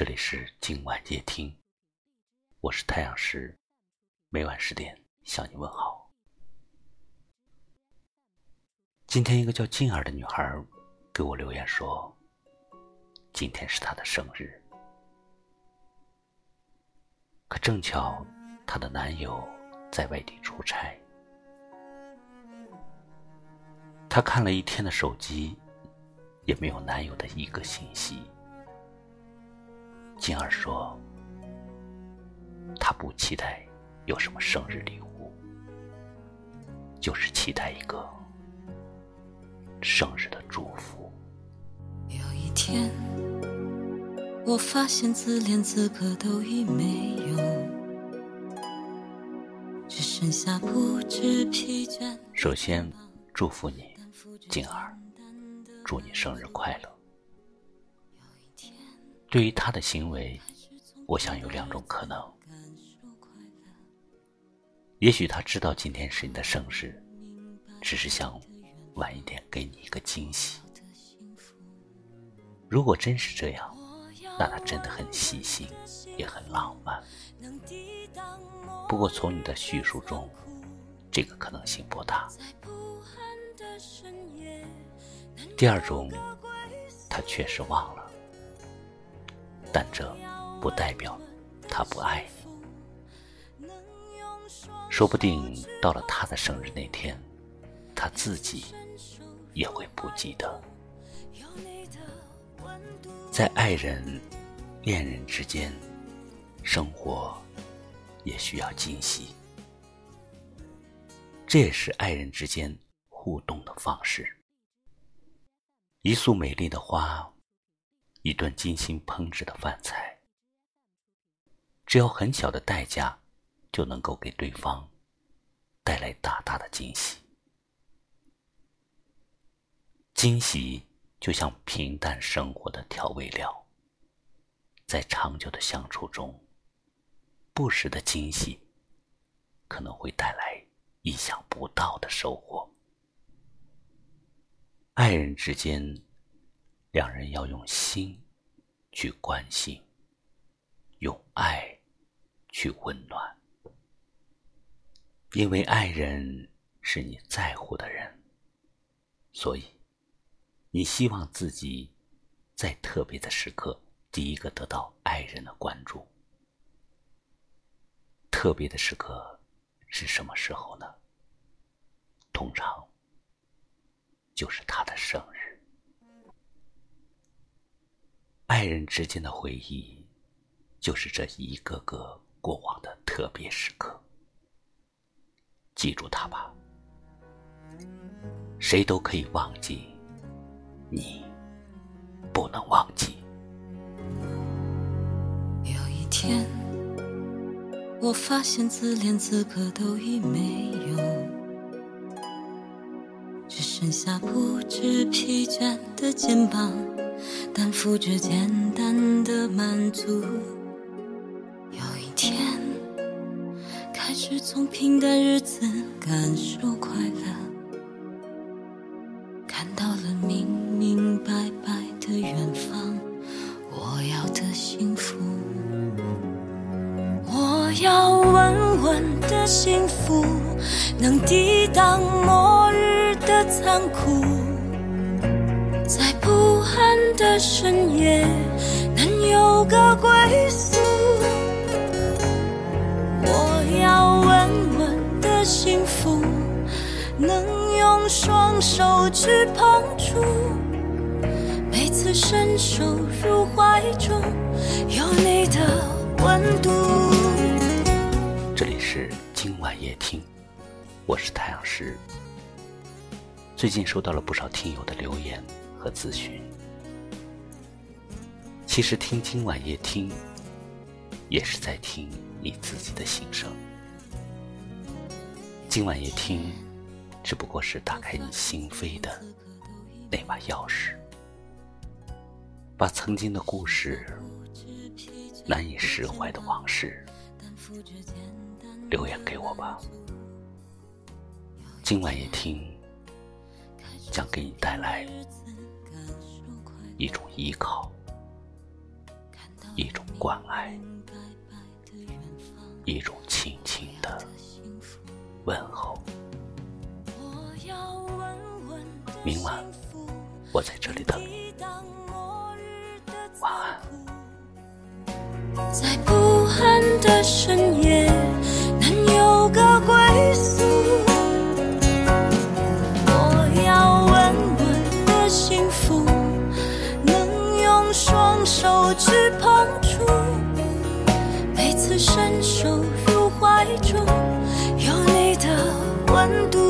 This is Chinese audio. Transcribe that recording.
这里是今晚夜听，我是太阳石，每晚十点向你问好。今天一个叫静儿的女孩给我留言说，今天是她的生日，可正巧她的男友在外地出差，她看了一天的手机，也没有男友的一个信息。静儿说：“他不期待有什么生日礼物，就是期待一个生日的祝福。”有一天，我发现自恋资格都已没有，只剩下不知疲倦。首先，祝福你，静儿，祝你生日快乐。对于他的行为，我想有两种可能：也许他知道今天是你的生日，只是想晚一点给你一个惊喜。如果真是这样，那他真的很细心，也很浪漫。不过从你的叙述中，这个可能性不大。第二种，他确实忘了。但这不代表他不爱你，说不定到了他的生日那天，他自己也会不记得。在爱人、恋人之间，生活也需要惊喜，这也是爱人之间互动的方式。一束美丽的花。一顿精心烹制的饭菜，只要很小的代价，就能够给对方带来大大的惊喜。惊喜就像平淡生活的调味料，在长久的相处中，不时的惊喜可能会带来意想不到的收获。爱人之间。两人要用心去关心，用爱去温暖，因为爱人是你在乎的人，所以你希望自己在特别的时刻第一个得到爱人的关注。特别的时刻是什么时候呢？通常就是他的生日。爱人之间的回忆，就是这一个个过往的特别时刻。记住它吧，谁都可以忘记，你不能忘记。有一天，我发现自恋资格都已没有，只剩下不知疲倦的肩膀。担负着简单的满足，有一天开始从平淡日子感受快乐，看到了明明白白的远方，我要的幸福，我要稳稳的幸福，能抵挡末日的残酷。的深夜能有个归宿，我要稳稳的幸福，能用双手去碰触，每次伸手入怀中有你的温度。这里是今晚夜听，我是太阳石。最近收到了不少听友的留言和咨询。其实听今晚夜听，也是在听你自己的心声。今晚夜听，只不过是打开你心扉的那把钥匙，把曾经的故事、难以释怀的往事留言给我吧。今晚夜听，将给你带来一种依靠。一种关爱，一种轻轻的问候。明晚我在这里等你，晚安。在不安的深夜，手去碰触。每次伸手入怀中，有你的温度。